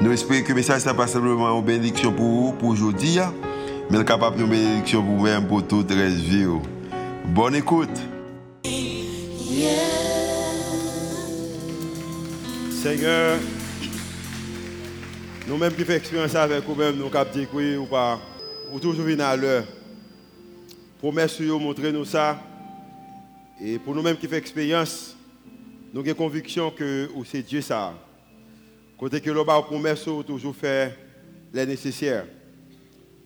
Nous espérons que le message n'est pas simplement une bénédiction pour vous, pour aujourd'hui, hein. mais capable de bénédiction pour vous-même, pour toute la vie. Bonne écoute. Seigneur, nous-mêmes qui faisons expérience avec vous-même, nous captons oui ou pas, ou toujours venir à l'heure. Promesse de montrer nous ça. Et pour nous-mêmes qui faisons expérience, nous avons conviction que c'est Dieu ça. Côté que l'on promesse toujours faire les nécessaires.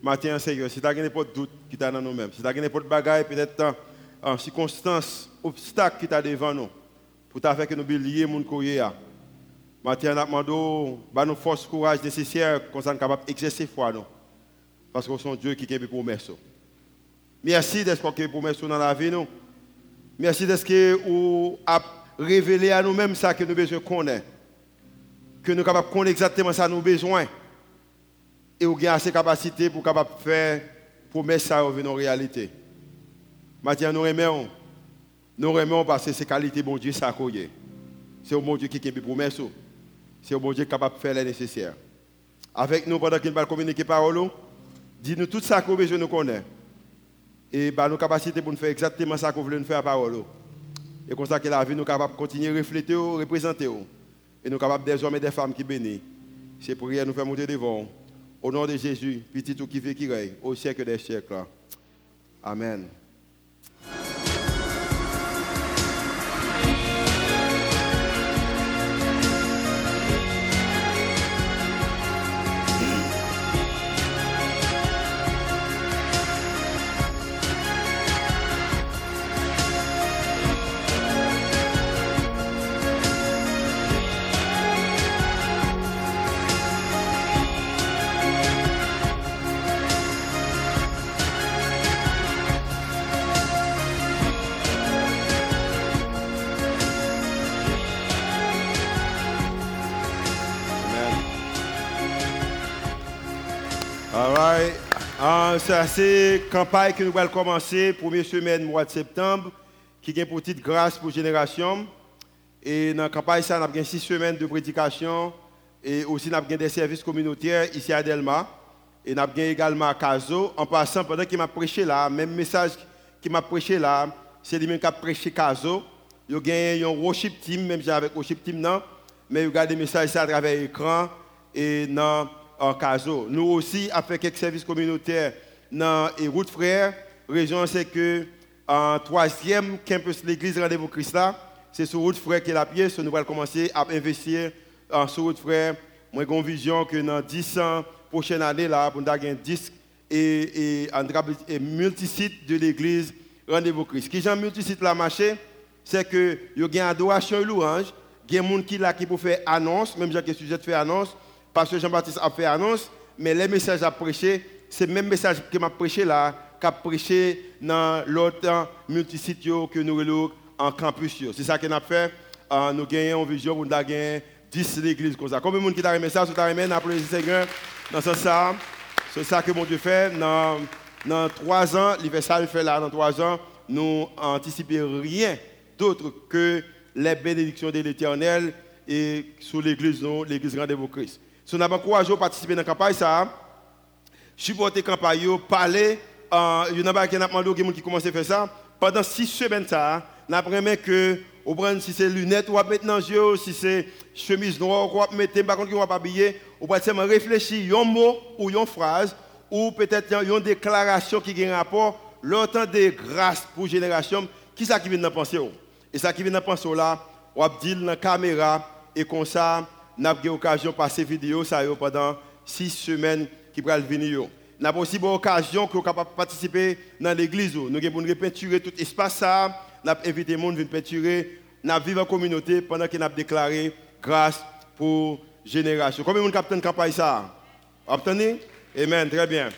Matin, Seigneur, si tu as pas de doute qui t'a dans nous-mêmes, si tu as pas de bagaille, peut-être en circonstances, obstacles qui t'a devant nous, pour faire que nous bélier mon courrier. Matin, nous demandons bah, nous force, courage nécessaire, qu'on soit capable d'exercer foi. Parce que c'est Dieu qui a des promesses. Merci d'être que promesses dans la vie nous. Merci d'être que a révélé à nous-mêmes ça que nous besoin connaître que nous sommes capables de connaître exactement ça nous besoin. Et nous avons assez de capacité pour capable faire promesse ça revenir en réalité. Maintenant, nous aimons. Nous parce que c'est qualité bon Dieu ça C'est au bon Dieu qui a des promesses. C'est au bon Dieu qui est capable de faire les nécessaires. Avec nous, pendant qu'il va communiquer parole, dis-nous tout ça que nous besoin nous. Et bah, nos capacités pour nous faire exactement ça vous voulez faire à parole. Et comme ça que la vie, nous sommes capables de continuer à refléter, représenter. Et nous capables des hommes et des femmes qui bénissent. C'est pour nous faire monter devant. Au nom de Jésus, petit tout qui fait qui règne, au siècle des siècles. Amen. C'est la campagne que nous allons commencer, première semaine, mois de septembre, qui est pour titre Grâce pour Génération. Et dans la campagne, nous avons six semaines de prédication et aussi nous avons des services communautaires ici à Delma. Et nous avons également à Caso. En passant, pendant qu'il m'a prêché là, même message qu'il m'a prêché là, c'est lui-même qui a prêché Caso. Il y a un worship team, même avec worship team, non, mais il y a des messages à travers l'écran en Caso. Nous aussi, fait quelques services communautaires dans les routes frères, région c'est que en troisième campus l'église Rendez-vous Christ c'est sur route frère qui est la pièce, nous allons commencer à investir en sur route frère. Moi j'ai une vision que dans 10 ans prochaine année là, pour avoir un disque et, et, et multisite de l'église Rendez-vous Christ. Ce qui est multisite la marché, c'est que y a une adoration et louange, il y a des gens qui là qui pour faire annonce, même j'ai sujet de faire annonce, parce que Jean-Baptiste a fait annonce, mais les messages à prêcher c'est le même message que m'a prêché là, qu'a prêché dans l'autre multisite que nous avons en campus. C'est ça qu'on a fait. Euh, nous gagnons une vision nous gagner 10 églises comme ça. Combien de monde qui t'a remis ça, si t'a remis, le Seigneur dans ce sens. C'est ça que mon Dieu fait. Dans, trois ans, l'universal fait là, dans trois ans, nous anticipons rien d'autre que les bénédictions de l'éternel et sur l'église, l'église Rendez-vous Christ. Si nous avons encouragé à participer dans la campagne, ça, supporter la campagne, parler. Il y a qui demandé qui commence à faire ça. Pendant six semaines, ça, on apprend que si c'est lunettes ou mettre dans les si c'est chemise noire ou mettre, par contre, on va habiller, on va seulement réfléchir un mot ou une phrase, ou peut-être une déclaration qui a un rapport, l'autant de grâce pour génération, qui ça qui vient de penser Et ça qui vient de penser là, on va dire dans la caméra, et comme ça, on a eu l'occasion de passer vidéo ça pendant six semaines qui pourra venir. Nous avons aussi une occasion pour participer dans l'église. Nous avons peinturer tout l'espace. Nous avons invité les gens à peinturer. Nous avons vécu en communauté pendant que nous avons déclaré grâce pour génération. Combien de monde capte une campagne ça? Obtenez? Amen, très bien.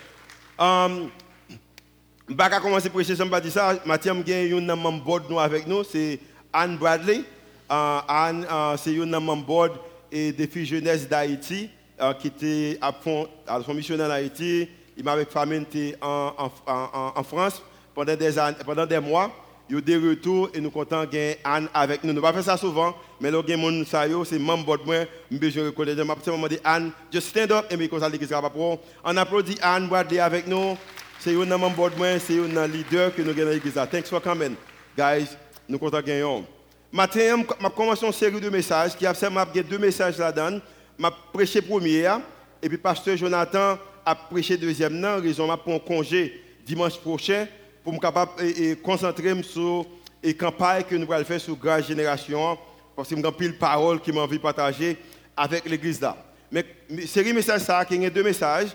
Je vais commencer à prêcher, je vais dire ça. Mathieu, a un membre nous avec nous, c'est Anne Bradley. Uh, Anne, uh, c'est un membre et des filles jeunesse d'Haïti uh, qui était à fond, à son missionnaire en Haïti. Il m'avait famille en, en, en, en, France pendant des, années, pendant des mois. Il y a des retours et nous comptons gagner Anne avec nous. Nous ne pas faire ça souvent, mais là, il y a c'est membre de moi, je reconnaître. Je vais demander Anne, just stand up et me ça l'église On applaudit Anne Bradley avec nous. C'est un membre de moi, c'est un leader que nous avons dans l'église. Thanks for coming, guys. Nous comptons gagner. Matin, je commence une série de messages qui a deux messages là-dedans. Je prêché premier et puis pasteur Jonathan a prêché deuxième. Non, raison pour un congé dimanche prochain pour me capable et, concentrer sur la campagne que nous allons faire sur la génération parce que j'ai pile parole qui m'a envie de partager avec l'église là. Mais série message ça qui a deux messages.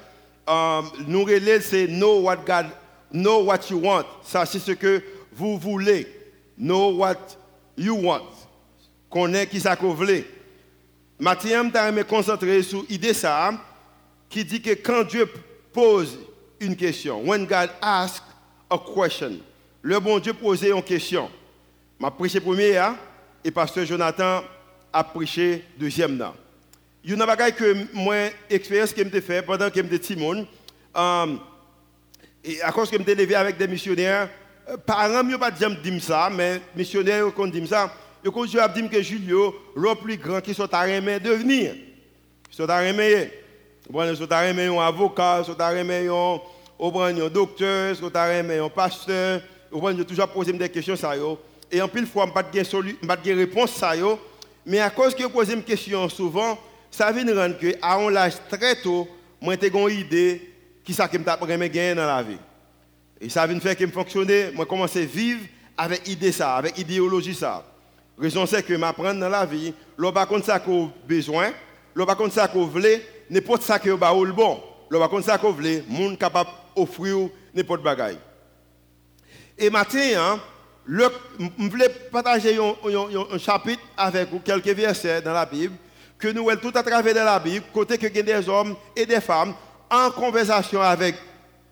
Um, nous relais c'est know what God know what you want. C'est ce que vous voulez. Know what you want. Connais qui ça vous voulez. Mathieu je me concentrer sur l'idée ça qui dit que quand Dieu pose une question, when God asks a question. Le bon Dieu posait une question. M'a prêché première et pasteur Jonathan a prêché deuxième. Il y a une que expérience que j'ai fait pendant que j'étais petit monde, um, et à cause que j'étais levé avec des missionnaires, parents ne pas dire ça, mais missionnaires qui dit ça, ils ont dit que Julio, le plus grand qui sont à devenir. Ils sont à remettre. Ils sont à remettre un avocat, ils sont à remettre un on prend un docteur, un pasteur, on prend toujours poser des questions ça et en pile fois pas de pas de réponse ça mais à cause que je pose une question souvent, ça vient rendre que à un âge très tôt, moi j'ai une idée qui ça que me gagner dans la vie. Et ça vient faire me fonctionner, moi commencer à vivre avec idée ça, avec idéologie ça. Raison c'est que m'apprendre dans la vie, l'on pas contre ça qu'on besoin, l'on pas contre ça qu'on veut, n'importe ça que ba le bon. L'on pas contre ça qu'on veut, monde capable offrir n'importe bagaille. Et hein, je voulais partager un, chapitre avec vous, quelques versets dans la Bible, que nous voyons tout à travers de la Bible, côté que des hommes et des femmes en conversation avec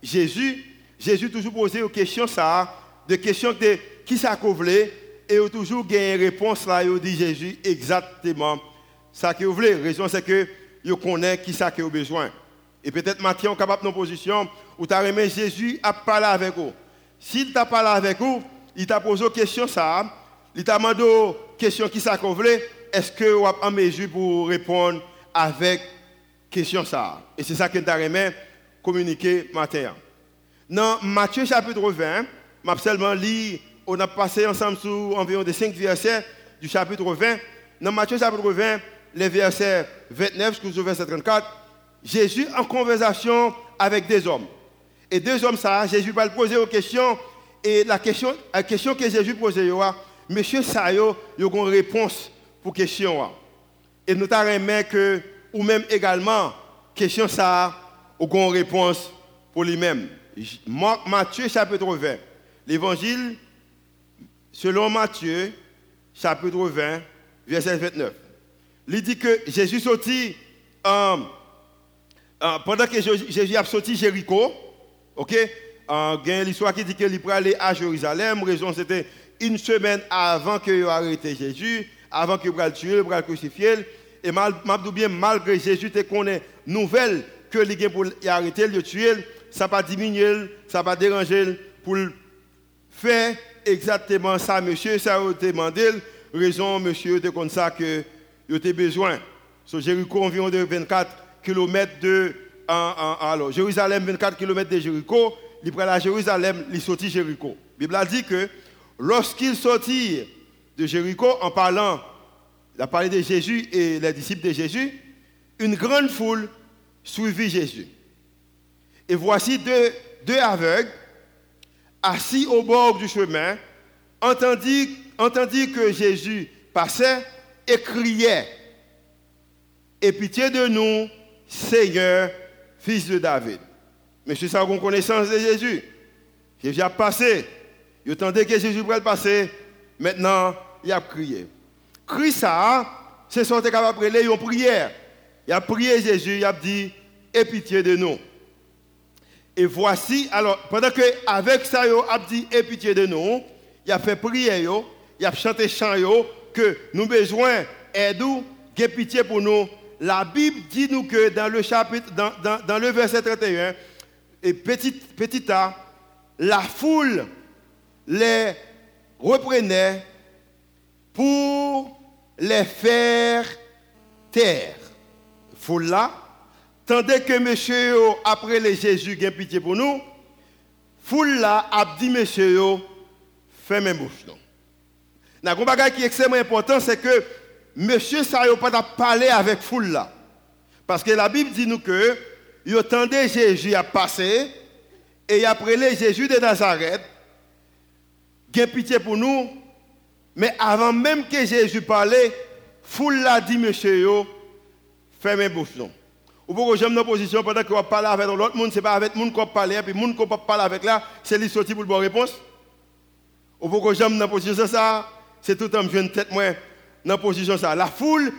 Jésus. Jésus toujours posé une question ça, de questions de qui ça voulait, et il toujours gagné une réponse là, il dit Jésus exactement ça vous voulez. La raison c'est que il connaît qui ça vous besoin. Et peut-être Matthieu est capable de position où tu as remis Jésus à parler avec vous. S'il t'a parlé avec vous, il t'a posé une question ça, il t'a demandé une question qui ça est-ce que vous en mesure pour répondre avec question ça? Et c'est ça que tu as remis communiquer matin. Dans Matthieu chapitre 20, m'a seulement on a passé ensemble sur environ des 5 versets du chapitre 20. Dans Matthieu chapitre 20, les versets 29 jusqu'au verset 34, Jésus en conversation avec des hommes. Et deux hommes, ça, Jésus va poser aux questions. Et la question, la question que Jésus posait, Monsieur Sayo, il y a une réponse pour la question. Et nous avons que, ou même également, question ça, il y a une réponse pour lui-même. Matthieu chapitre 20. L'évangile, selon Matthieu, chapitre 20, verset 29. Il dit que Jésus sortit, euh, euh, pendant que Jésus a sorti Jéricho, Ok euh, Il y a l'histoire qui dit qu'il pourrait aller à Jérusalem. Raison, c'était une semaine avant qu'il ait arrêté Jésus, avant qu'il le tuer, il le crucifier. Et mal, bien, malgré Jésus te connaît nouvelle que il pour arrêter, le tuer, ça n'a pas diminué, ça n'a pas dérangé pour faire exactement ça, monsieur. Ça a demandé. Raison, monsieur, de comme ça que a besoin. Sur Jéricho, environ de 24 km de Jérusalem, 24 km de Jéricho, il prend à Jérusalem, il sortit Jéricho. La Bible a dit que lorsqu'il sortit de Jéricho, en parlant, il a parlé de Jésus et les disciples de Jésus, une grande foule suivit Jésus. Et voici deux, aveugles assis au bord du chemin, entendit, que Jésus passait et criait, Et pitié de nous, Seigneur fils de David. Monsieur, ça a une connaissance de Jésus? Jésus a passé. Il attendait que Jésus pourrait passer. Maintenant, il a crié. Cri ça, c'est ce qu'on est capable de prier. Il a prié Jésus, il a dit, aie pitié de nous. Et voici, alors, pendant que avec ça, il a dit, et pitié de nous, il a fait prière, il a chanté chant, que nous besoin d'aide, de pitié pour nous. La Bible dit nous que dans le chapitre, dans, dans, dans le verset 31, et petit, petit a, la foule les reprenait pour les faire taire. Foule là, tandis que monsieur, après les Jésus, a pitié pour nous, foule là a dit monsieur, mes bouche. Un bagage qui est extrêmement important, c'est que monsieur ça n'a pas parler avec foule là. Parce que la Bible dit nous que, il attendait Jésus à passer, et après les Jésus de Nazareth, a pitié pour nous, mais avant même que Jésus parlait, foule l'a dit, monsieur, fermez bouche. Non. Ou pourquoi j'aime nos positions pendant qu'on parle avec l'autre monde, ce n'est pas avec le monde qu'on parle, et puis le monde qu'on parle avec là, c'est lui sorti pour le bonne réponse. Ou pourquoi j'aime nos position ça, c'est tout un jeune tête, moi, dans la position ça. La foule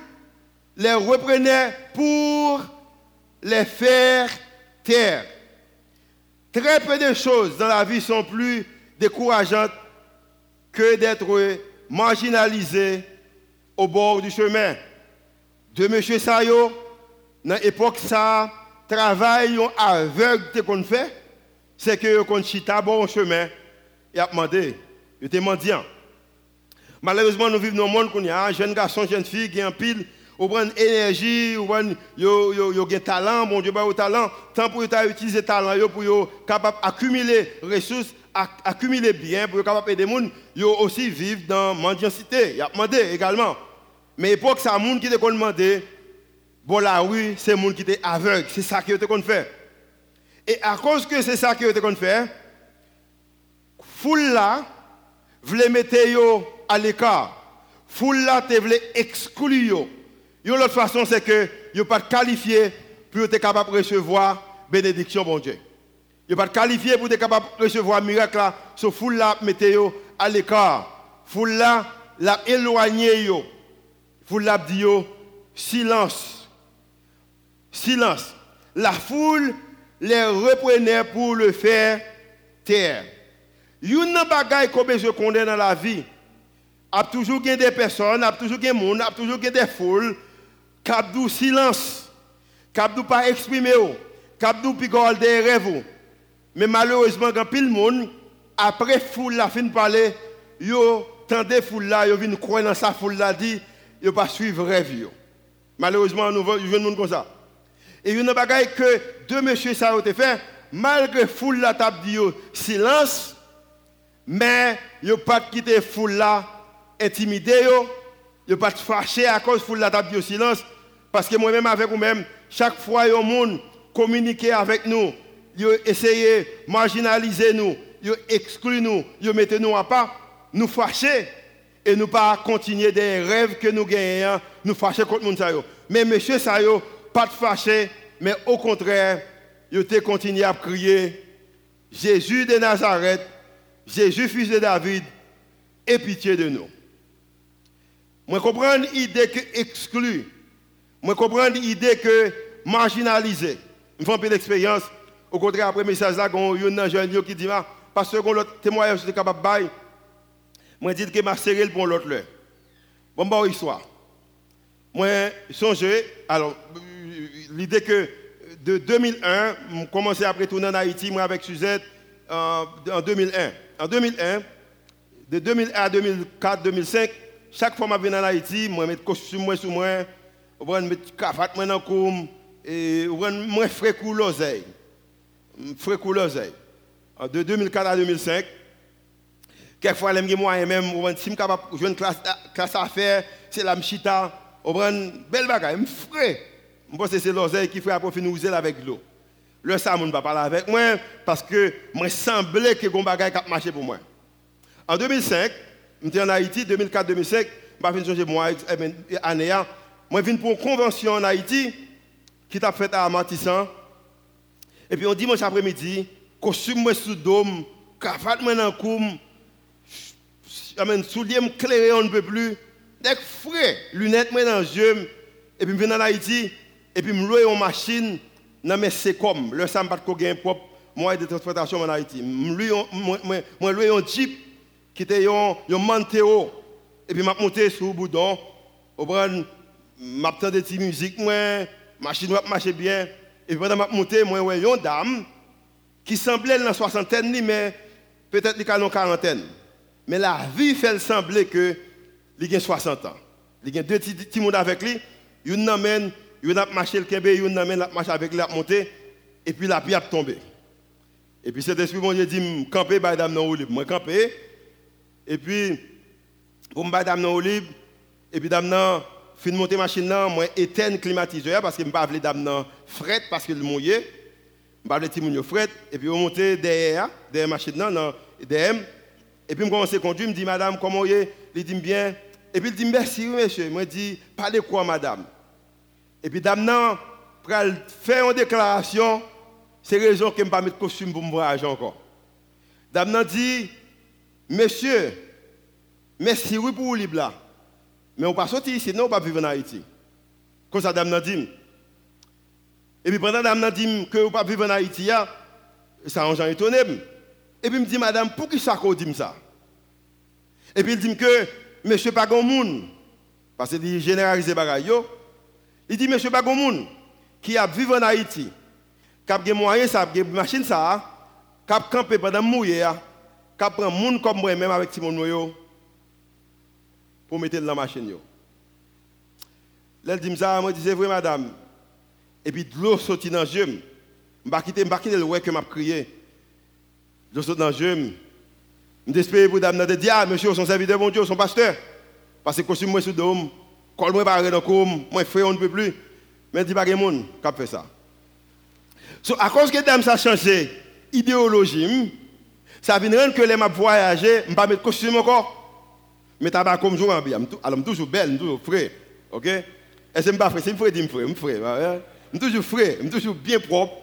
les reprenait pour les faire taire. Très peu de choses dans la vie sont plus décourageantes que d'être marginalisé au bord du chemin. De M. Sayo, dans l'époque, ça, travail aveugle qu'on fait, c'est que qu'on chita bon chemin et a demandé, il était mendiant. Malheureusement, nous vivons dans un monde où il y a un jeune garçon, jeune fille qui est en pile, ou prend énergie, ou prend yo yo yo talent, bon Dieu au talent, tant pour utiliser talent yo pour yo capable accumuler ressources accumuler bien pour capable aider les gens, ils aussi vivre dans la mendiantité. Il a demandé également. Mais l'époque, c'est un monde qui te demandé, bon la rue, c'est un monde qui était aveugle. C'est ça qui te fait. Et à cause que c'est ça qui te fait, foule là, voulait mettre à l'écart. Foule là, voulait exclure. L'autre façon, c'est que vous pas qualifié pour être capable de recevoir bénédiction, bon Dieu. Il pas qualifié pour être capable de recevoir miracle là, foule là mettez à l'écart. Foule là l'a éloigné. Foule là dit silence. Silence. La foule les reprenait pour le faire taire. Une bagaille qu'on je connais dans la vie. a toujours des personnes, a toujours des monde, a toujours des foules qui ont silence, qui n'ont pas exprimé, qui ont pigole des rêves. Mais malheureusement, quand pile monde, après foule la fin de parler, yo tendez foule là, yo vinn croire dans sa foule là dit, yo pas suivre rêve. Malheureusement, nous venons comme ça. Et une bagaille que deux messieurs ça ont fait, malgré foule la table dit silence, mais yo pas quitté foule là intimidé yo, yo pas fâché à cause foule la table dit silence parce que moi-même avec vous-même, chaque fois yo monde communiquer avec nous ils essayé de marginaliser nous, ils excluent nous, ils mettent nous à part, nous fâcher et nous pas continuer des rêves que nous gagnons, nous fâcher contre monde. Mais monsieur Sayo, pas de fâcher, mais au contraire, ils ont continué à crier Jésus de Nazareth, Jésus fils de David, aie pitié de nous. Moi comprends l'idée que exclu. Moi comprends l'idée que marginalisé. Je fais un peu d'expérience. Au contraire, après le message il y a un jeune qui dit, ah, parce que l'autre témoignage est capable de bailler, je dis que je serré pour l'autre. Bon, bon, histoire. Moi, songe, alors, l'idée que de 2001, je commençais à retourner en Haïti, moi avec Suzette, en 2001. En 2001, de 2001 à 2004, 2005, chaque fois que je viens en Haïti, je mets costume moi sur moi, je mets cravate moi dans le cou, et je frais l'oseille. Frère couleur de 2004 à 2005 quelquefois les moyens même si je capable jouer une classe à faire c'est la mchita on prend belle bagaille frais je pense que c'est l'oseille qui nous user avec l'eau. Le ça ne pas parler avec moi parce que moi semblait que gon bagaille cap marcher pour moi. En 2005 j'étais en Haïti 2004 2005 je vais changer moi eh ben, année moi venu pour une convention en Haïti qui t'a fait à Matissan et puis on dimanche après-midi, costume moi sous dôme, cravate moi dans coum, amen, soulier me clairé on ne peut plus, des frais, lunettes moi dans les yeux, et puis je viens en Haïti, et puis je loue une machine dans mes comme le sam pas gain propre, moyen de transportation en Haïti. Moi, loué un jeep qui était un, un Manteo. Et puis, je monté sur le boudon. Je des petites musiques, moi, machine marchait bien. Et puis, pendant que je monté, moi, ouais, une dame qui semblait dans la soixantaine, mais peut-être qu'il a une quarantaine. Mais la vie fait sembler que il a 60 ans. Il a deux petits avec lui. Il amène, il a marché le kembe, amène, il marché avec lui, il monté. Et puis la pierre a tombé. Et puis cet esprit, bon Dieu dit, camper, bah, dame non libre. Moi, camper. Et puis, pour me dame non libre. Et puis, dame non, fin de monter machine là, moi, éteindre climatiseur parce que je ne pas dame non fret parce que le mouillé. Je ne pas mon fret. Et puis, on monter derrière, derrière machine là, non, derrière. Et puis, je commence à conduire, je me dis, madame, comment vous Il dit bien. Et puis, il dit, merci, monsieur. Moi, je dis, parlez quoi, madame? Et puis, dame pour faire une déclaration, c'est raison que je ne pas mettre costume pour me voyager encore. Dame dit, monsieur, merci oui pour vous libre là. Mais on ne pas sortir ici, non, on ne pas vivre en Haïti. Comme ça, dame dit. Et puis pendant dame dit que vous pas vivre en Haïti, ça a étonné. Et puis me dit, madame, pour qui ça qu'on dit ça? Et puis il dit que, monsieur pas grand monde, parce qu'il généralise les bagailles, il dit, monsieur Bagomoun, qui a vécu en Haïti, qui a des moyens, qui a des machines, qui a campé pendant mouillé, qui a pris un monde comme moi, même avec Timon Noyo, pour mettre dans la machine. Là, il dit, ça, moi, vrai, madame. Et puis, de l'eau sortit dans le jeu. Je ne quitter le ouais que m'a crié. Je saute dans le jeu. Je espère pour dame, je dis, ah, monsieur, son serviteur, mon Dieu, son pasteur. Parce que costume, moi, sous le col moi pas dans comme moi frère on ne peut plus mais dit pas que monde qui fait ça So, à cause que dame ça changé idéologie, ça vient rendre que les m'a voyager, je ne pas mettre costume encore. Mais tabac comme je bien, alors toujours belle, toujours frais. OK? Et c'est pas frais, c'est frais, je frais. Je suis toujours frais, je suis toujours bien propre.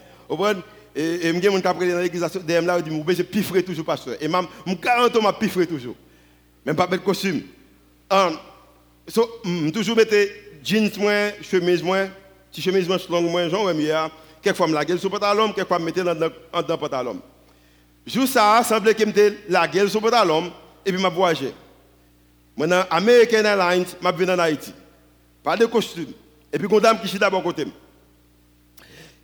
Et je suis après dans l'église, je là, je dis, je frais toujours, pasteur. Et je 40 ans, je frais toujours. Même pas mettre costume. So, je toujours mettre jeans, moins, chemise, moins, petit chemise, moins, long, moins, genre, hier quelquefois je la gueule sur pantalon, quelquefois je mettais dans pantalon. Jour ça, semblait que je la gueule sur pantalon et puis je voyagé. Maintenant, American Airlines, je venu en Haïti. Pas de costume. Et puis, dame qui est d'abord côté.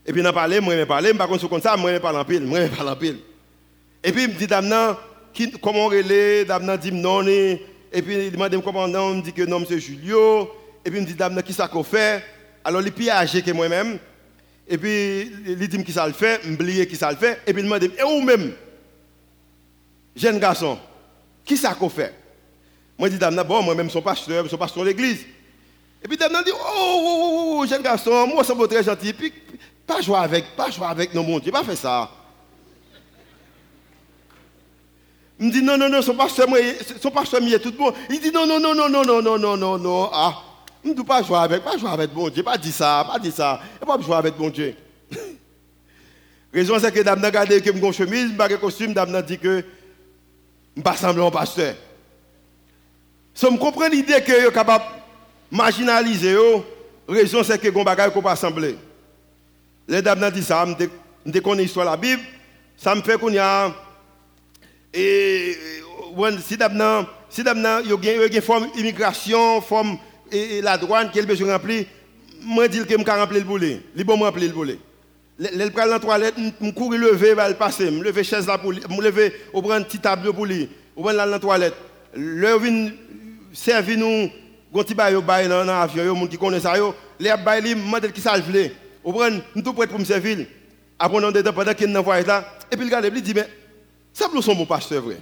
Et puis, on a parlé, moi, je parlé, par contre, comme ça, moi, je parle en pile, moi, je parle en pile. Et puis, me dit, dame, comment on relève, dame, dit non, et puis, il m'a demandé comment on me dit que non, c'est Julio. Et puis, il me dit, dame, qui ça qu'on fait? Alors, il est plus âgé que moi-même. Et puis, il dit qui ça le fait, m'oublier qui ça le fait, et puis il m'a dit, et où même, jeune garçon, qui ça qu'on fait? Moi, je dis, dame, bon, moi-même, son pasteur, son pasteur de l'église. Et puis, dame, dit, oh, oh, oh, oh, jeune garçon, moi, ça me très gentil, puis, pas jouer avec, pas jouer avec, non, mon Dieu, pas faire ça. Il me dit, non, non, non, son pasteur, son pasteur, il est tout bon. Il dit, non, non, non, non, non, non, non, non, non, non, ah. Je ne pas jouer avec, pas jouer avec bon Dieu, pas dire ça, pas dire ça, et pas jouer avec bon Dieu. Raison c'est que dame n'a gardé que mon chemise, je costume, dame n'a dit que je pas semblant pasteur. Si je comprends l'idée que je suis capable de marginaliser, raison c'est que mon bagage ne pas sembler. Les dames n'a dit ça, je connais l'histoire de la Bible, ça me fait qu'on y a et si dame si dame il y a une forme immigration, forme et, la douane a besoin remplir, moi dis que je vais remplir le boulet. Il bon remplir le boulet. Le prend la toilette, je cours lever, va le passer, je lever chaise là pour lui, je lever, on prend un petit tableau pour lui, on prend dans la toilette. Le vin servir nous un petit bail bail dans l'avion, les gens qui connaissent ça, les bail li demande qui ça veut. On prend tout prêt pour me servir. Après on dedans pendant qu'il est dans là et puis il regarde, il dit mais ça sont mon pasteur vrai.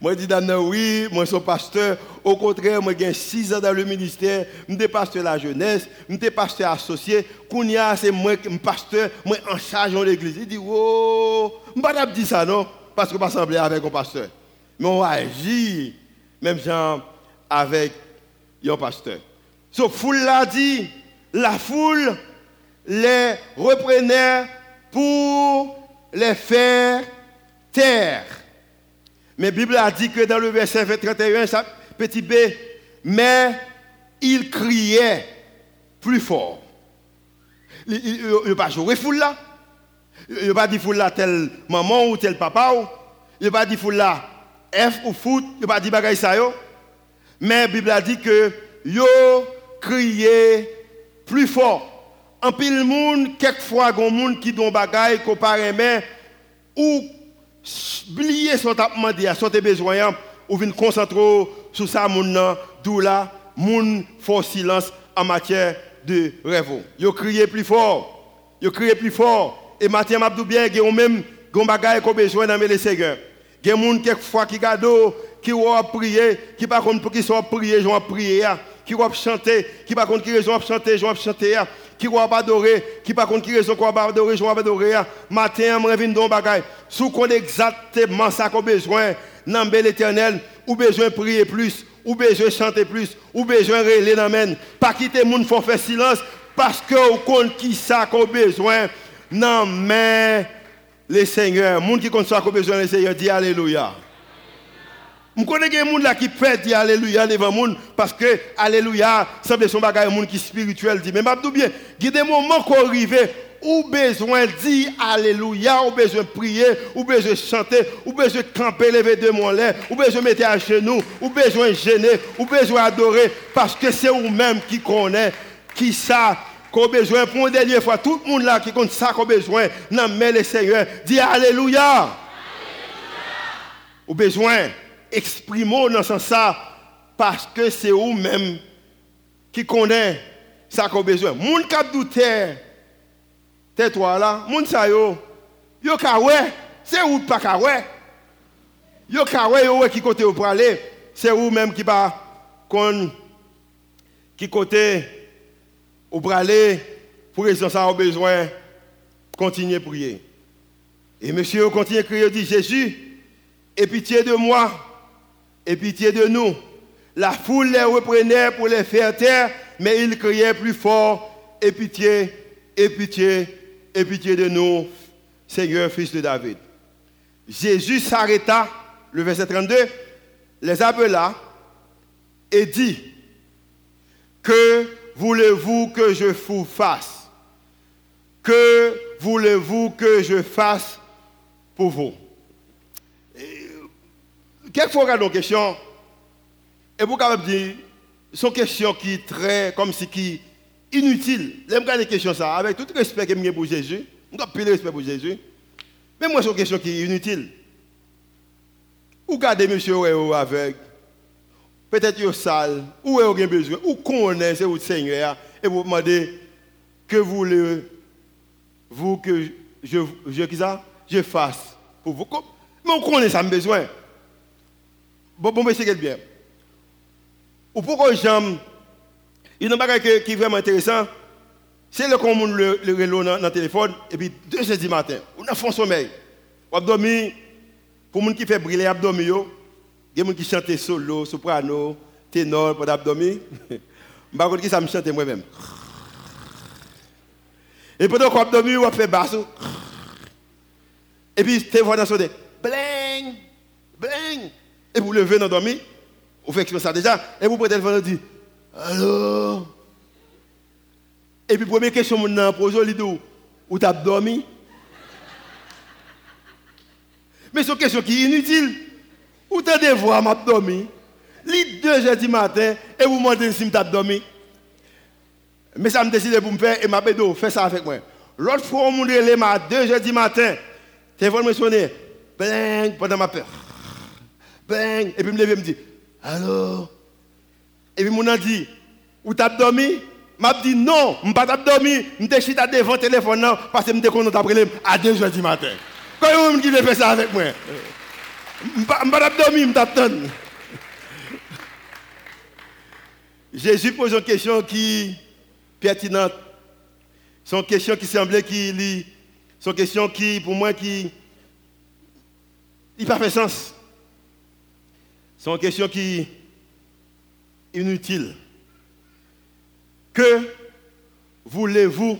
Moi, je dis, oui, moi, je suis pasteur. Au contraire, moi, j'ai 6 ans dans le ministère. Je suis pasteur de la jeunesse. Je suis pasteur associé. Kounia, c'est moi qui suis pasteur, moi, en charge de l'église. Il dit, oh, je ne pas dire ça, non, parce que je ne pas avec un pasteur. Mais on agit, même genre, avec un pasteur. Ce foule l'a dit, la foule les reprenait pour les faire taire. Mais la Bible a dit que dans le verset 31, ça, petit b, mais il criait plus fort. Il n'a pas joué foule là. Il n'a pas dit faut la telle maman ou tel papa. Il n'a pas dit faut la F ou foot. Il n'a pas dit bagaille ça. Mais la Bible a dit que yo crié plus fort. En pile monde, quelquefois, il y a qui don bagaille qu'on mais ou oublier son tap demandé, son besoin ou venir concentrer sur ça moun d'où là moun fort silence en matière de rêve. Yo crié plus fort. Yo crié plus fort et matin m'a bien gen même gon bagaille qu'on besoin dans les Seigneur. Gen moun quelquefois qui gado qui va prier, qui par contre pour qui soit prier, j'ont prier, qui va chanter, qui par contre qui raison chanter, j'ont chanter, qui va adorer, qui par contre qui raison qu'on va adorer, j'ont adorer. Matin moi vinn don bagaille. Sous qu'on exactement ça qu'on besoin dans l'éternel, ou besoin prier plus, ou besoin chanter plus, ou besoin relayer dans Pas quitter moun faut faire silence parce que au compte qui ça qu'on besoin non, mais les seigneurs, monde qui compte ça qu'on besoin les seigneurs, dit Alléluia. Je connais des gens qui dire Alléluia devant monde parce que Alléluia semble son bagage monde qui spirituel dit mais m'abdou bien, il y a des moments qu'on arrive ou besoin de dire Alléluia, ou besoin de prier, ou besoin de chanter, ou besoin de camper, lever de mon lait, ou besoin de mettre à genoux, ou besoin de gêner, ou besoin d'adorer, parce que c'est vous-même qui connaît qui ça qu'on besoin pour une dernière fois. Tout le monde là qui compte ça qu'on besoin, non mais le Seigneur, dit Alléluia. Au besoin, exprimons dans ce sens parce que c'est vous-même qui connaît ça qu'on besoin. Moun kap douter, tais-toi là, moun sa yo, yo ka c'est ou pas ka Yo ka yo qui côté ou pour aller, c'est vous-même qui pas kon qui côté ou pour aller, pour raison ça, a besoin continuer à prier. Et monsieur continue à crier, dit Jésus, aie pitié de moi, et pitié de nous. La foule les reprenait pour les faire taire, mais il criait plus fort, et pitié, et pitié, et pitié de nous, Seigneur, fils de David. Jésus s'arrêta, le verset 32, les appela et dit que voulez-vous que je vous fasse? Que voulez-vous que je fasse pour vous Quelquefois, regardons une question, et vous pouvez dire, sont questions qui très, comme si qui inutile. J'aime des questions ça, avec tout le respect que j'ai pour Jésus, je plus de respect pour Jésus, mais moi, c'est une question qui est inutile. Ou gardez monsieur avec peut-être que sale, ou vous avez besoin, ou connaissez votre Seigneur, et vous demandez que voulez-vous que je, je, je fasse pour vous. Mais on connaît ça, besoin. Bon, bon, c'est bien. Ou pourquoi j'aime, il y a un bagage qui est vraiment intéressant, c'est le qu'on le, le dans le téléphone, et puis 2 heures du matin, on a fond sommeil. On a dormi, pour les gens qui fait briller l'abdomen, il y a des gens qui chantent solo, soprano, ténor pour l'abdomen. Je ne sais pas qui ça me chante moi-même? Et pendant qu'on abdomen, on fait basse. Et puis, téléphone a sonné. Bling! Bling! Et vous levez dans dormi, vous faites ça déjà, et vous prenez le et dites Allô Et puis, première question, vous posez le Où tu as dormi? Mais c'est une question qui est inutile. Ou t'as voir m'a dormi, li 2 heures du matin et vous demandez si m'a dormi. Mais ça me décide pour me faire et m'a dit fais ça avec moi. L'autre fois on m'a dit à 2 heures du matin, téléphone me sonner, bang pendant ma peur. Et puis me lever me dit "Allô?" Et puis mon a dit "Ou t'as dormi?" m'a dit non, je pas dormi, je suis devant le téléphone parce que je suis content à 2 heures du matin. Quand vous qui faire ça avec moi Jésus pose une question qui est pertinente. C'est une question qui semblait qui une question qui, pour moi, qui n'a pas fait sens. C'est une question qui est inutile. Que voulez-vous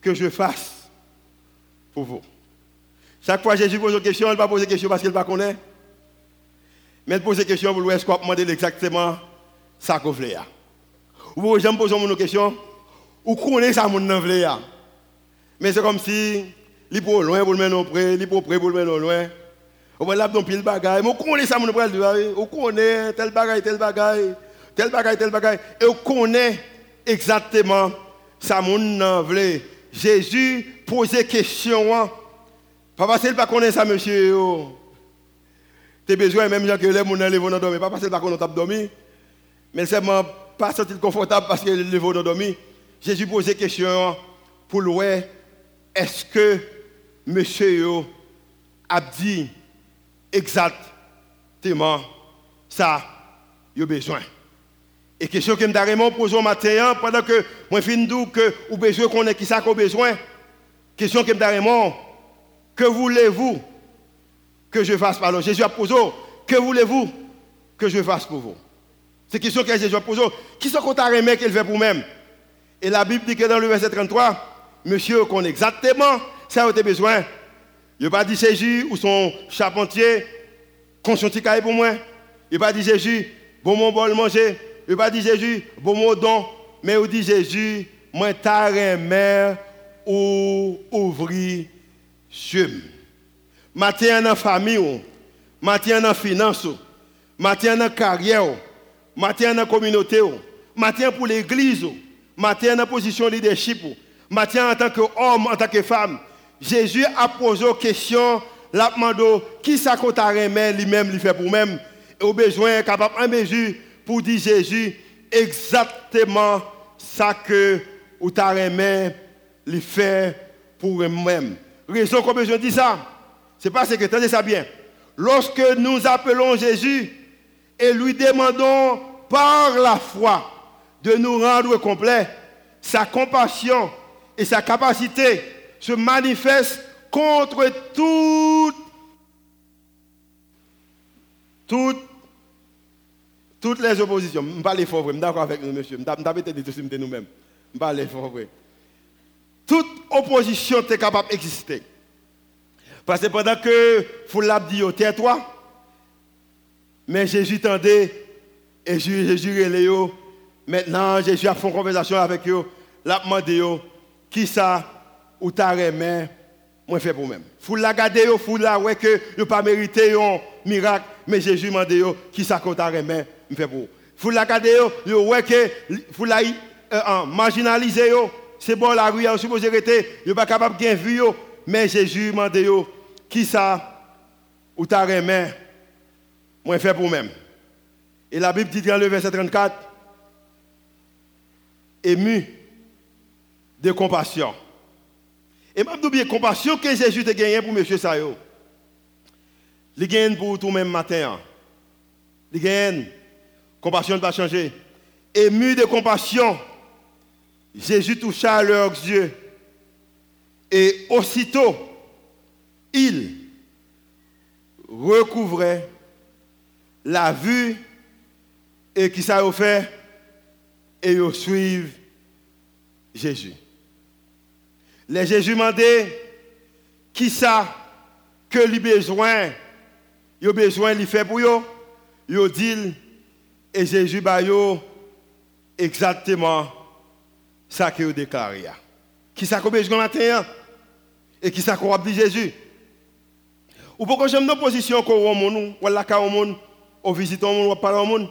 que je fasse pour vous? Chaque fois que Jésus pose une question, il ne va pas poser une question parce qu'il ne connaît. Mais il pose une question pour lui demander exactement ça qu'on veut. Ou poser une question, ou connaît ça mon veut. Mais c'est comme si il pour loin pour le mettre près, il pour près pour le mettre loin. On va dans pile bagaille, on connaît ça mon frère, on connaît tel bagaille, tel bagaille, tel bagaille, tel bagaille et on connaît exactement ça mon voulait. Jésus posait question hein. pas parce qu'il pas connaît ça monsieur. Tu as besoin même gens que les gens ne dormir, pas parce qu'il pas connaît dormi. Mais c'est pas sentir confortable parce qu'il les vont dormir. Jésus posait question pour le est-ce que monsieur a dit exactement ça il a besoin. Et question que je pose au matin, pendant que moi je finis que vous besoin qu'on ait qui ça qu'on besoin. Question que je que voulez-vous que je fasse? Alors Jésus a posé, que voulez-vous que je fasse pour vous? C'est question que Jésus a posé. Qui sont qu'on t'a qu'il fait pour même? Et la Bible dit que dans le verset 33, monsieur connaît exactement ça a besoin. Il n'a pas dit Jésus ou son charpentier, caille pour moi. Il n'a pas dit Jésus, bon mon bol manger. Il n'a pas dit Jésus, bon mon don. Mais il dit Jésus, moi t'as mère ou ouvrir yeux. Matin la famille, matin la finance, matin la carrière, matin la communauté, matin pour l'église, matin la position de leadership, matin en tant qu'homme, en tant que femme. Jésus a posé une question, l'a demandé qui ça qu'on t'a lui-même, lui fait pour même. Et au besoin, capable un mesure pour dire Jésus exactement ça que ou t'a lui fait pour lui-même. Raison qu'on besoin de dire ça. C'est parce que, tenez ça bien, lorsque nous appelons Jésus et lui demandons par la foi de nous rendre complet, sa compassion et sa capacité se manifestent contre toutes, toutes, toutes les oppositions. Je ne pas fort je suis d'accord avec nous, monsieur. Je ne dit nous-mêmes. Je pas fort. Toute opposition est capable d'exister. Parce que pendant que l'avez dit, tais-toi. Mais Jésus tendait et Jésus Léo. Maintenant, Jésus a fait une conversation avec eux. L'a demandé qui ça ou ta main moi fait pour même. Faut la garder yo, faut la ouais que yo pas mérité un miracle, mais Jésus m'a dit qui ça qu'on ta main me fait pour. Faut la garder yo, yo ouais que faut la euh, marginaliser yo, c'est bon la rue, on supposé rester, yo pas capable de vue yo, mais Jésus m'a dit qui ça ou ta main moi fait pour même. Et la Bible dit dans le verset 34 ému de compassion. Et m'a bien compassion que Jésus a gagné pour monsieur Sayo. Il gagne pour tout même matin. Il gagne. Compassion ne va pas changer. Ému de compassion, Jésus toucha leurs yeux. Et aussitôt, il recouvrait la vue et qui ça fait et ils suivent Jésus. Les Jésus demandé qui ça que lui besoin, il a besoin de faire pour eux. Il dit et Jésus ba exactement ça que vous déclaré. Qui ça qu'on besoin matin et qui ça qu'on dit Jésus? Ou pourquoi j'aime nos positions qu'on au monde, ou la au monde, ou visite monde, ou parle monde?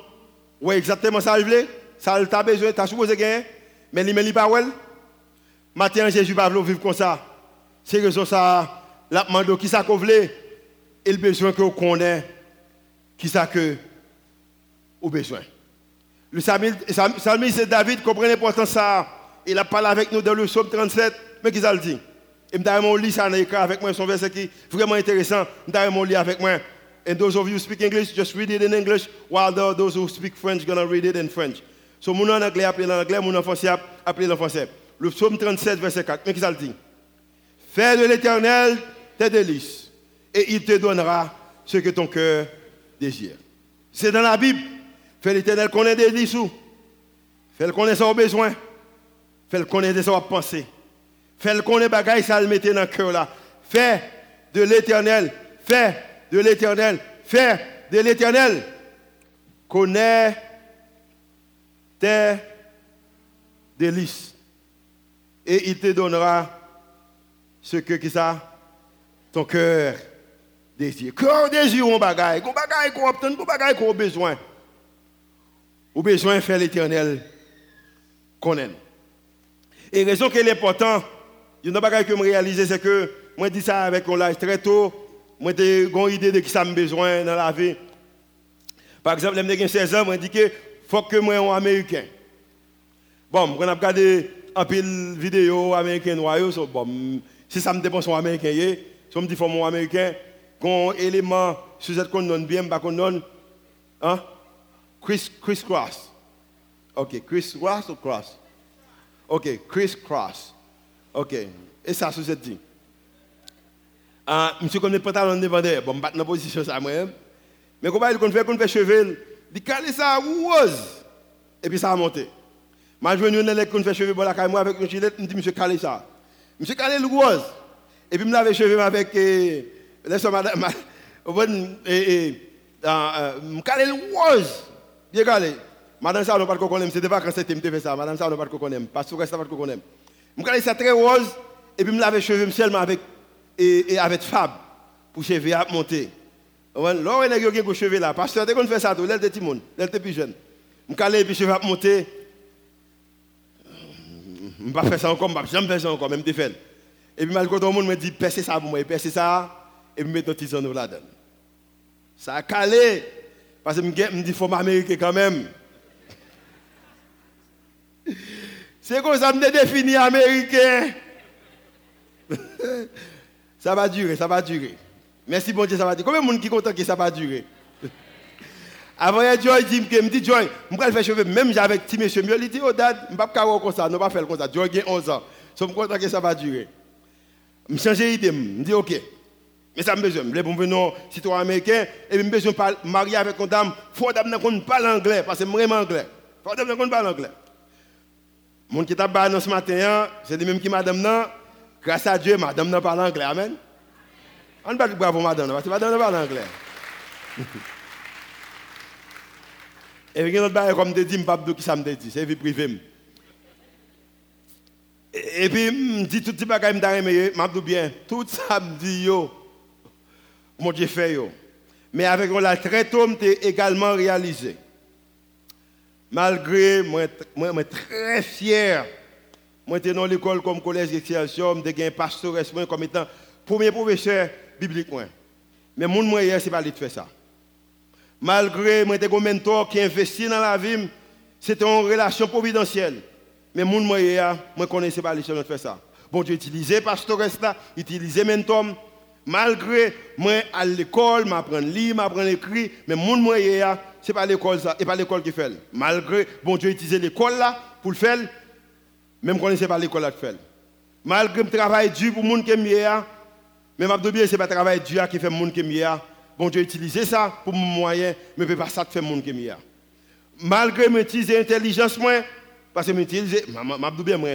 Exactement ça je veux. Ça t'a besoin, t'as supposé gagner, mais il ne pas. Matin, Jésus va vivre comme ça. C'est raison ça, la demande qui ça qu'on et le besoin que vous connaissez, qui ça que vous besoin. Le psalmiste David comprend l'importance ça. Il a parlé avec nous dans le psaume 37, mais qui ça le dit? Et je lit ça avec moi, son verset qui est vraiment intéressant. Je lit avec moi. And those of you who speak English, just read it in English, while those who speak French to read it in French. So, mon anglais appelé l'anglais, mon français le français le psaume 37, verset 4. Mais qui ça le dit? Fais de l'éternel tes délices, et il te donnera ce que ton cœur désire. C'est dans la Bible. Fais l'éternel connaître des délices Fais le connaître son besoin. Fais le connaître son pensée. Fais le connaître bagaille ça le mettre dans le cœur là. Fais de l'éternel. Fais de l'éternel. Fais de l'éternel. Connais tes délices et il te donnera ce que qui ça? Ton cœur désire. Cœur désire un bagaille, un bagaille qu'on obtient, un bagaille qu'on a besoin. Ou besoin faire l'éternel qu'on aime. Et raison qu'il est important, il y a une bagaille que je réalise, c'est que moi je dis ça avec un l'âge très tôt, moi j'ai une idée de qui ça me besoin dans la vie. Par exemple, j'ai 16 ans, je dis que faut que moi sois américain. Bon, on a regardé un pile vidéo américain noir, bon, si ça me dépend son américain, si on me dit faut mon américain, quand élément sur cette qu'on donne bien, pas qu'on donne, hein? Chris, Chris Cross. Ok, Chris Cross ou Cross? Ok, Chris Cross. Ok, et ça, sur cette dit. Ah, monsieur comme les pantalons de vendeur, bon, je dans position ça moi-même. Mais comment il fait qu'on fait cheveux, il ça. Et puis ça a monté. Je viens de qu'on fait cheveux pour la caille, avec un gilet, je dis, monsieur, calé ça. Monsieur, calé le rose. Et puis, je lave les cheveux avec, euh, laisse madame, et, euh, calé le rose. Bien calé. Madame ça, on n'a pas de connaître, c'était pas quand c'était, fait ça. Madame ça, on n'a pas de connaître. Parce que ça, pas de connaître. Je calé ça très rose. Et puis, je lave les cheveux seulement avec, et, avec Fab. Pour cheveux à monter. Là, on a des cheveux là. Parce que quand on fait ça, tout, était petit monde, l'elle était plus jeune. Je calé puis cheveux à monter. Je ne vais pas faire ça encore, je ne vais jamais faire ça encore, même des fait. Et puis, malgré tout le monde me dit, percez ça pour moi, percez ça, et je mets un petit là-dedans. Ça a calé, parce que je me dis, faut m'américain quand même. C'est comme ça que je définis américain. ça va durer, ça va durer. Merci bon Dieu, ça va durer. Combien de monde qui est content que ça va durer? Avant, Joy dit, me dit, Joy, je vais faire cheveux, même avec petit monsieur, il dit, oh dad, je ne vais pas faire comme ça, je ne vais pas faire comme ça. Joy a 11 ans. Je suis content que ça va durer. Je change d'idée, je dis, ok. Mais ça me besoin. Je suis venir citoyen américain, et je besoin de marier avec une dame. Il faut que je parle anglais, parce que c'est vraiment anglais. Il faut que je parle anglais. Mon qui t'a parlé ce matin, c'est lui même qui madame. Grâce à Dieu, madame n'a parle anglais. Amen. On ne peut pas bravo madame, parce que madame parle anglais. Et puis, autre chose, comme je dis, je ne sais qui ça me dit, c'est vie privée. Et puis, je dis tout ce que je dis, bien, tout ça me dit, mon Dieu fait. Mais avec la très tôt, je également réalisé. Malgré, moi, moi, moi très fier. Moi, j'étais dans l'école comme collège d'excellence, j'ai un pasteur comme étant premier professeur biblique. Mais mon moyen, ce n'est pas de faire ça malgré moi un mentor qui investit dans la vie, c'était une relation providentielle. Mais mon moi connaissais pas les choses de faire ça. Bon Dieu utilisait pasteur là, utilisait mentor malgré moi à l'école, m'apprendre à lire, m'apprendre à écrire, mais mon moyen c'est pas l'école ça, et pas l'école qui fait. Malgré bon Dieu utilisait l'école là pour le faire, même connaissais pas l'école là qui fait. Malgré le travail dur pour monde qui est mais ma bien c'est pas le travail dur qui fait monde qui est Bon Dieu utilisé ça pour mon moyen, mais pas ça faire mon qui Malgré que utiliser l'intelligence moi parce que m'utiliser m'a bien moi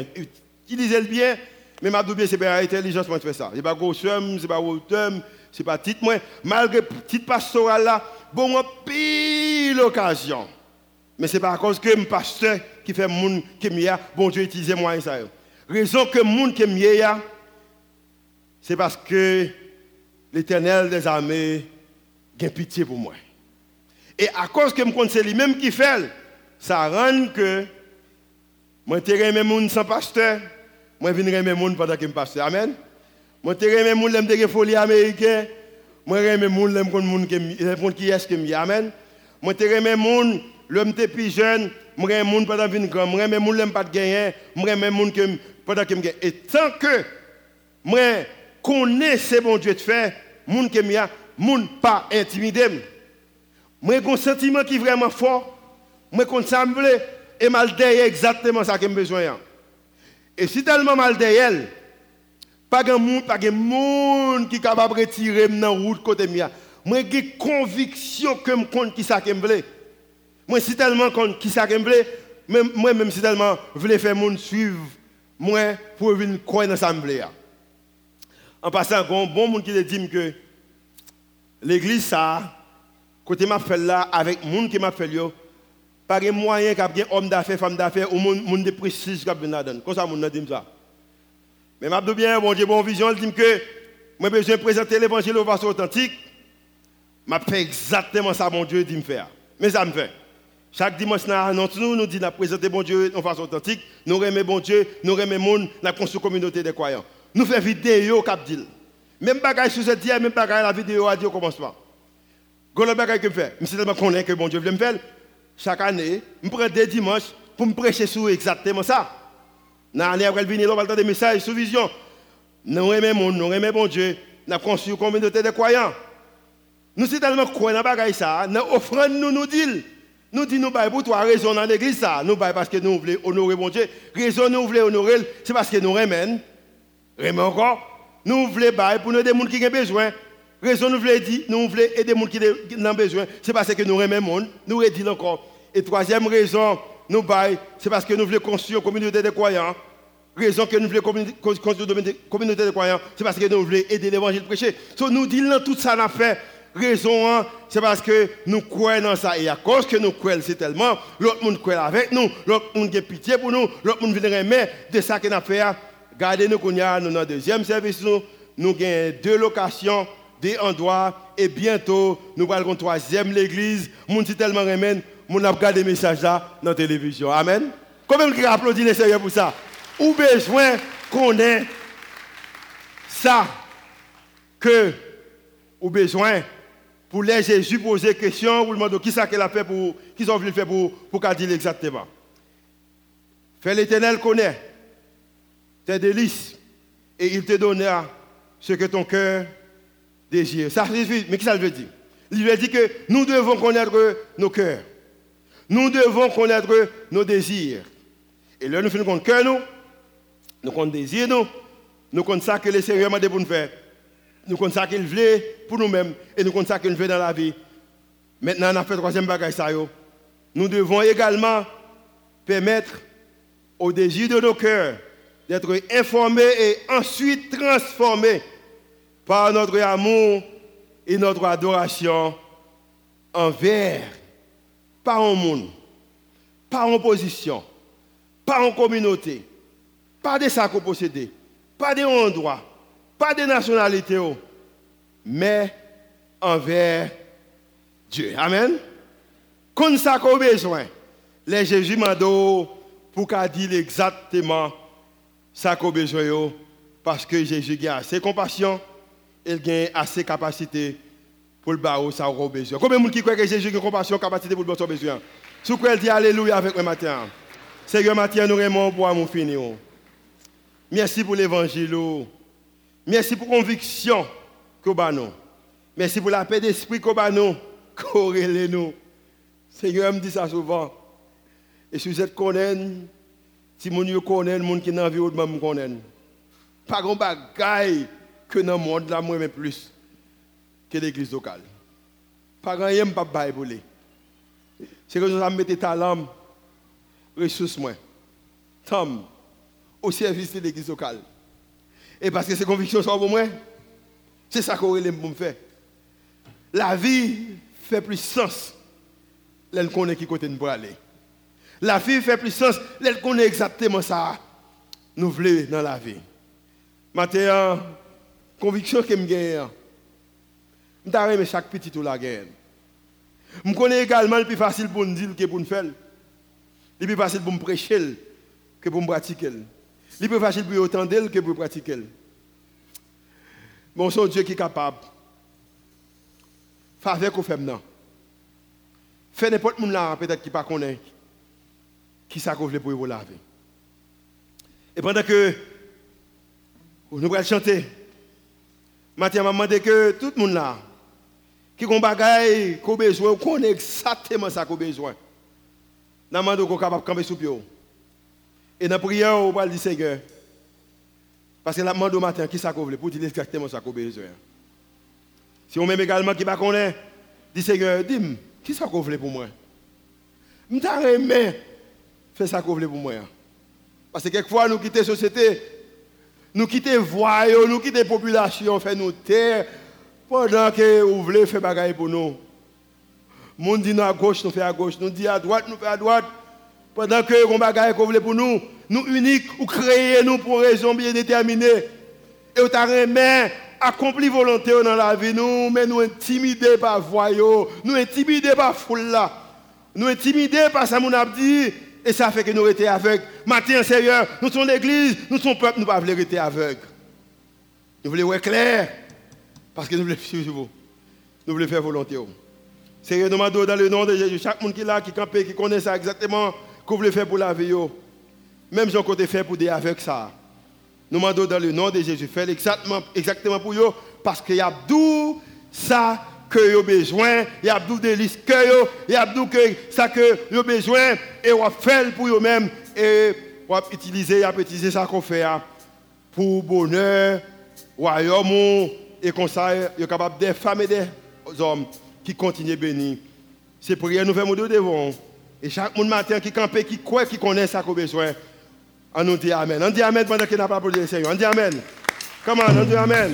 utiliser le bien mais m'a bien c'est pas l'intelligence moi fait ça. C'est pas gros c'est pas hauteur, c'est pas titre moi malgré petite pastoral là bon moi pile l'occasion. Mais c'est pas à cause que mon pasteur qui fait mon qui bon Dieu utilise moi ça. Raison que mon qui c'est parce que l'Éternel des armées a pitié pour moi. Et à cause que je c'est lui-même qui fait, ça rend que moi, je suis monde sans pasteur, moi, viens monde pendant que je pasteur. Amen. Moi, je suis monde qui est folie américain, moi, je suis monde qui est ce que Amen. Moi, je suis monde, l'homme plus jeune, moi, suis monde pendant que grand, moi, suis monde qui pas de gagner, moi, suis monde pendant que Et tant que moi, connais ce bon Dieu de faire, monde qui est moun pas intimidé. Moi, un sentiment qui est vraiment fort. Moi, je semble et mal exactement ça que j'ai besoin. Et si tellement mal derrière, pas de monde, pas de monde qui est capable de retirer dans la route côté mia. Moi, j'ai conviction que je compte qui ça Moi, si tellement compte qui ça moi, même si tellement je voulais faire monde suivre moi pour venir croire dans l'assemblée. En passant, il bon monde qui que l'église ça, côté m'a fait là, avec monde qui m'a fait là, pas de moyen y ait homme d'affaires, femme d'affaires, ou monde de prestige qui a là Comme ça, monde dit ça. Mais m'a bien, bon Dieu, bon vision, il dit que moi besoin présenter l'évangile de façon authentique, m'a fait exactement ça mon Dieu dit me faire. Mais ça me fait. Chaque dimanche, nous nous, nous dit de présenter bon Dieu de façon authentique. Nous remet bon Dieu, nous remet monde, la construit communauté des croyants. Nous faisons vidéo cap dit. Même bagaille sur cette dia, même bagaille la vidéo au commencement. Golo bagaille que me fait, je tellement connais que bon Dieu veut me faire. Chaque année, je prends des dimanches pour me prêcher sur exactement ça. Dans l'année après venir, on va des messages sur vision. Nous aimons nous aimons bon Dieu, nous construit une communauté de croyants. Nous sommes tellement croyants dans ça, nous offrande nous nous dit. Nous disons, nous pour toi raison dans l'église ça. Nous parce que nous voulons honorer bon Dieu. Raison nous voulons honorer, c'est parce que nous aimons. Aimons encore. Nous voulons pour nous aider les gens qui ont besoin. Raison nous voulons dire, nous voulons aider les gens qui ont besoin. C'est parce que nous aimons le monde. Nous redisons encore. Et troisième raison, nous bail, c'est parce que nous voulons construire une communauté de croyants. Raison que nous voulons construire une communauté de croyants, c'est parce que nous voulons aider l'évangile prêcher. So, nous disons tout ça, n'a fait. Raison, hein, c'est parce que nous croyons dans ça. Et à cause que nous croyons, c'est tellement, l'autre monde croit avec nous, l'autre monde a pitié pour nous, l'autre monde vient remettre de ça qu'on a fait. Gardez-nous qu'on a, le deuxième service, nous, nous avons deux locations, des endroits, et bientôt, nous allons troisième l'église. Nous sommes tellement remet, nous avons gardé des messages là dans la télévision. Amen. Combien de applaudit les sérieux pour ça? Ou besoin qu'on ait ça que, ou besoin pour les Jésus poser question, pour demander qui ça qu'elle a fait pour, qu'ils ont voulu faire pour, pour qu'elle dise exactement. Fais l'éternel connaît tes délices et il te donnera ce que ton cœur désire. Ça suffit, mais qu'est-ce que ça veut dire? Il veut dire que nous devons connaître nos cœurs. Nous devons connaître nos désirs. Et là, nous faisons compte cœur, nous, nous compte désir, nous, nous compte ça que le Seigneur m'a dit pour nous faire. Nous comptons ça qu'il veut pour nous-mêmes et nous comptons ça qu'il veut dans la vie. Maintenant, on a fait le troisième bagage. Nous devons également permettre au désir de nos cœurs d'être informés et ensuite transformés par notre amour et notre adoration envers, pas en monde, pas en position, pas en communauté, pas des sacs possédés, pas des endroits, pas de nationalité, oh, mais envers Dieu. Amen. Comme ça qu'on besoin, les Jésus m'a pour qu'à exactement ça qu'on besoin, parce que Jésus a assez de compassion, il a assez de capacité pour le barreau, ça qu'on a besoin. Combien de gens qui croient que Jésus a compassion, capacité pour le barreau besoin? Si vous croyez, dit Alléluia avec moi matin? Seigneur, matin, nous aimons pour mon finir. Oh. Merci pour l'évangile. Merci pour la conviction que nous Merci pour la paix d'esprit que nous nous. Seigneur me dit ça souvent. Et si vous êtes connaissez, si les gens qui sont dans la vie, vous connaissez. Pas de bagaille que dans le monde, là, moi, plus que l'église locale. Pas grand chose, pas de C'est que nous mettre talent, ressources, moi, temps, au service de l'église locale. Et parce que ces convictions sont pour moi, c'est ça qu'on me faire. La vie fait plus sens. Elle connaît qui côté nous aller. La vie fait plus sens. Elle connaît exactement ça. Nous voulons dans la vie. Maintenant, conviction que je gagne. Je chaque petit ou la guerre. Je connais également le plus facile pour nous dire que pour nous faire. Le plus facile pour me prêcher que pour me pratiquer. C'est plus facile pour autant d'elle que pour pratiquer. Bon, Dieu qui est capable. Faire avec ou faire non. Fait n'importe qui là, peut-être qui ne connaît qui ça pour vous laver? Et pendant que nous allons chanter, Mathieu m'a demandé que tout le monde là, qui a des qu'on besoin, connaît exactement ça qu'on besoin. Nous demandons qu'on capable de camper sous pied. Et dans la prière, on dire Seigneur. Parce que la demande au matin, qui ça pour dire exactement ça qu'on besoin? Si on même également qui va connaître, dit Seigneur, dis-moi, qui ça qu'on pour moi? Je t'ai faire ça qu'on veut pour moi. Parce que quelquefois, nous quittons la société, nous quittons les voies, nous quittons la population, fait nous taire, pendant que vous voulez faire des pour nous. Nous dit à gauche, nous fait à gauche. Nous dit à droite, nous fait à droite. Pendant que on bagaille qu'on voulait pour nous, nous uniques ou créer nous pour raison bien déterminée. Et on t'a remis accomplir volonté dans la vie nous, mais nous intimidés par voyous, nous intimidés par foule. Nous intimidés par ça, mon dit, et ça fait que nous étions aveugles. Matin, Seigneur, nous sommes l'église, nous sommes peuple, nous ne pouvons pas rester aveugles. Nous voulons être clair, parce que nous voulons suivre vous. Nous voulons faire volonté. Seigneur, nous demandons dans le nom de Jésus, chaque monde qui est là, qui campe, qui connaît ça exactement, vous voulez faire pour la vie. Même si on compte faire pour des aveugles ça. Nous demandons dans le nom de Jésus, faire exactement, exactement pour eux, parce qu'il y a d'où ça que vous besoin, il y a des listes que il y a que ça que vous besoin, et on faire pour eux-mêmes, et on utiliser, on utiliser ça qu'on fait hein, pour bonheur, royaume, et comme ça, il est capable des femmes et des hommes qui continuent à bénir. C'est pour nous faire nous devant. Et chaque matin qui campe, qui croit, qui connaît ça qu'on besoin, on nous dit Amen. On dit Amen pendant qu'il n'a pas posé le Seigneur. On dit Amen. Comment on dit Amen.